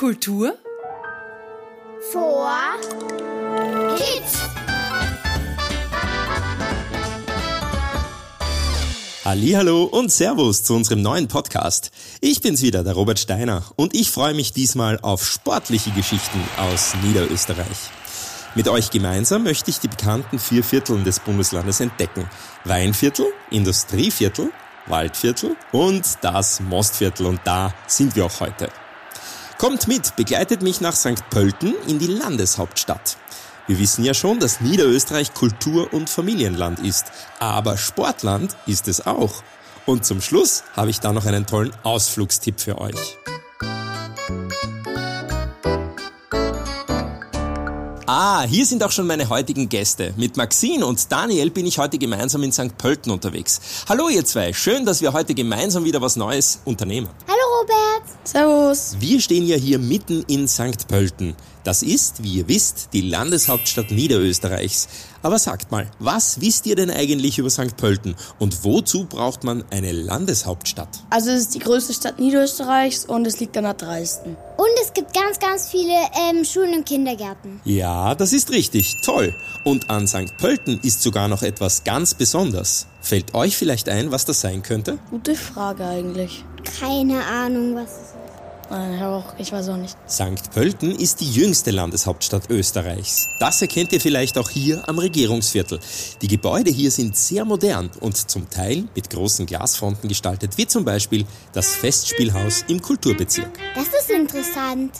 Kultur vor Kids. Hallo und Servus zu unserem neuen Podcast. Ich bin's wieder, der Robert Steiner, und ich freue mich diesmal auf sportliche Geschichten aus Niederösterreich. Mit euch gemeinsam möchte ich die bekannten vier Vierteln des Bundeslandes entdecken. Weinviertel, Industrieviertel, Waldviertel und das Mostviertel und da sind wir auch heute. Kommt mit, begleitet mich nach St. Pölten in die Landeshauptstadt. Wir wissen ja schon, dass Niederösterreich Kultur- und Familienland ist, aber Sportland ist es auch. Und zum Schluss habe ich da noch einen tollen Ausflugstipp für euch. Ah, hier sind auch schon meine heutigen Gäste. Mit Maxine und Daniel bin ich heute gemeinsam in St. Pölten unterwegs. Hallo ihr zwei, schön, dass wir heute gemeinsam wieder was Neues unternehmen. Hallo Robert. Servus. Wir stehen ja hier mitten in St. Pölten. Das ist, wie ihr wisst, die Landeshauptstadt Niederösterreichs. Aber sagt mal, was wisst ihr denn eigentlich über St. Pölten und wozu braucht man eine Landeshauptstadt? Also es ist die größte Stadt Niederösterreichs und es liegt an der Dreisten. Und es gibt ganz, ganz viele ähm, Schulen und Kindergärten. Ja, das ist richtig, toll. Und an St. Pölten ist sogar noch etwas ganz Besonderes. Fällt euch vielleicht ein, was das sein könnte? Gute Frage eigentlich. Keine Ahnung, was es ist. Nein, ich, auch, ich weiß auch nicht. St. Pölten ist die jüngste Landeshauptstadt Österreichs. Das erkennt ihr vielleicht auch hier am Regierungsviertel. Die Gebäude hier sind sehr modern und zum Teil mit großen Glasfronten gestaltet, wie zum Beispiel das Festspielhaus im Kulturbezirk. Das ist interessant.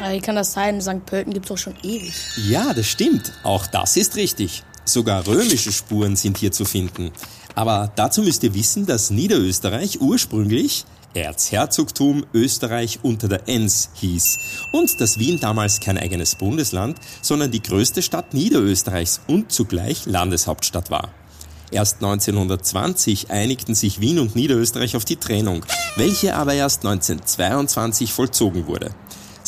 Aber wie kann das sein? St. Pölten gibt's doch schon ewig. Ja, das stimmt. Auch das ist richtig. Sogar römische Spuren sind hier zu finden. Aber dazu müsst ihr wissen, dass Niederösterreich ursprünglich Erzherzogtum Österreich unter der Enns hieß und dass Wien damals kein eigenes Bundesland, sondern die größte Stadt Niederösterreichs und zugleich Landeshauptstadt war. Erst 1920 einigten sich Wien und Niederösterreich auf die Trennung, welche aber erst 1922 vollzogen wurde.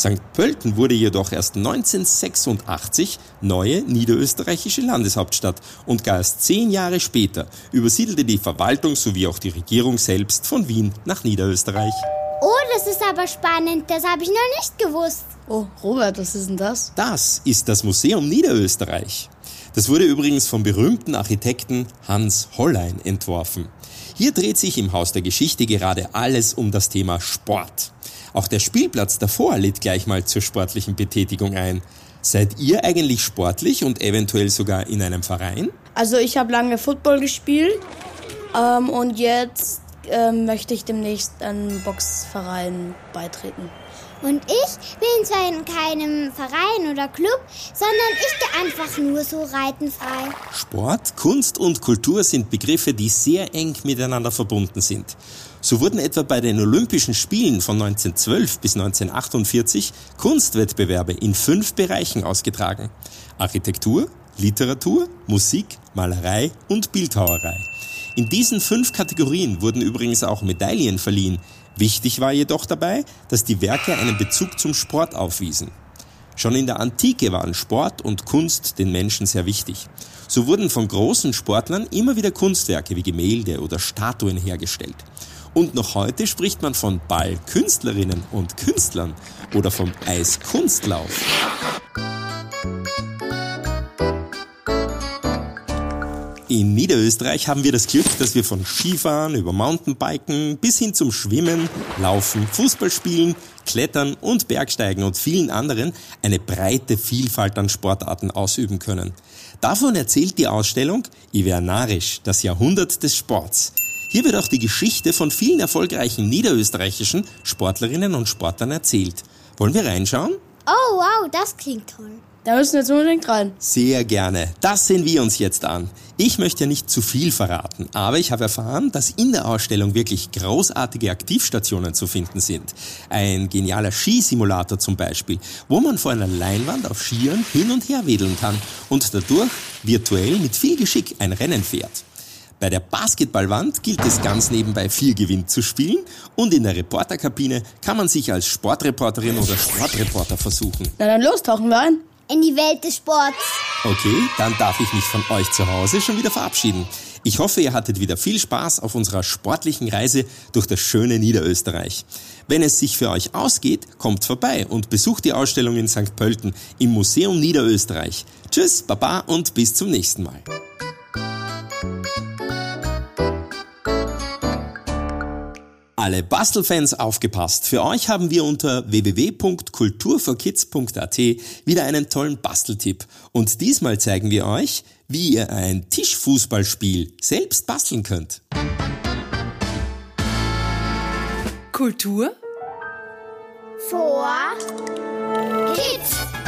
St. Pölten wurde jedoch erst 1986 neue niederösterreichische Landeshauptstadt und gar erst zehn Jahre später übersiedelte die Verwaltung sowie auch die Regierung selbst von Wien nach Niederösterreich. Oh, das ist aber spannend. Das habe ich noch nicht gewusst. Oh, Robert, was ist denn das? Das ist das Museum Niederösterreich. Das wurde übrigens vom berühmten Architekten Hans Hollein entworfen. Hier dreht sich im Haus der Geschichte gerade alles um das Thema Sport. Auch der Spielplatz davor lädt gleich mal zur sportlichen Betätigung ein. Seid ihr eigentlich sportlich und eventuell sogar in einem Verein? Also ich habe lange Football gespielt ähm, und jetzt ähm, möchte ich demnächst einem Boxverein beitreten. Und ich bin zwar in keinem Verein oder Club, sondern ich gehe einfach nur so reitenfrei. Sport, Kunst und Kultur sind Begriffe, die sehr eng miteinander verbunden sind. So wurden etwa bei den Olympischen Spielen von 1912 bis 1948 Kunstwettbewerbe in fünf Bereichen ausgetragen. Architektur, Literatur, Musik, Malerei und Bildhauerei. In diesen fünf Kategorien wurden übrigens auch Medaillen verliehen. Wichtig war jedoch dabei, dass die Werke einen Bezug zum Sport aufwiesen. Schon in der Antike waren Sport und Kunst den Menschen sehr wichtig. So wurden von großen Sportlern immer wieder Kunstwerke wie Gemälde oder Statuen hergestellt. Und noch heute spricht man von Ballkünstlerinnen und Künstlern oder vom Eiskunstlauf. In Niederösterreich haben wir das Glück, dass wir von Skifahren über Mountainbiken bis hin zum Schwimmen, Laufen, Fußballspielen, Klettern und Bergsteigen und vielen anderen eine breite Vielfalt an Sportarten ausüben können. Davon erzählt die Ausstellung Ivernarisch, das Jahrhundert des Sports. Hier wird auch die Geschichte von vielen erfolgreichen niederösterreichischen Sportlerinnen und Sportlern erzählt. Wollen wir reinschauen? Oh, wow, das klingt toll. Da müssen wir jetzt unbedingt rein. Sehr gerne. Das sehen wir uns jetzt an. Ich möchte ja nicht zu viel verraten, aber ich habe erfahren, dass in der Ausstellung wirklich großartige Aktivstationen zu finden sind. Ein genialer Skisimulator zum Beispiel, wo man vor einer Leinwand auf Skiern hin und her wedeln kann und dadurch virtuell mit viel Geschick ein Rennen fährt. Bei der Basketballwand gilt es ganz nebenbei viel Gewinn zu spielen und in der Reporterkabine kann man sich als Sportreporterin oder Sportreporter versuchen. Na dann los, tauchen wir ein. In die Welt des Sports. Okay, dann darf ich mich von euch zu Hause schon wieder verabschieden. Ich hoffe, ihr hattet wieder viel Spaß auf unserer sportlichen Reise durch das schöne Niederösterreich. Wenn es sich für euch ausgeht, kommt vorbei und besucht die Ausstellung in St. Pölten im Museum Niederösterreich. Tschüss, Baba und bis zum nächsten Mal. Alle Bastelfans aufgepasst! Für euch haben wir unter www.kulturforkids.at wieder einen tollen Basteltipp. Und diesmal zeigen wir euch, wie ihr ein Tischfußballspiel selbst basteln könnt. Kultur vor Kids.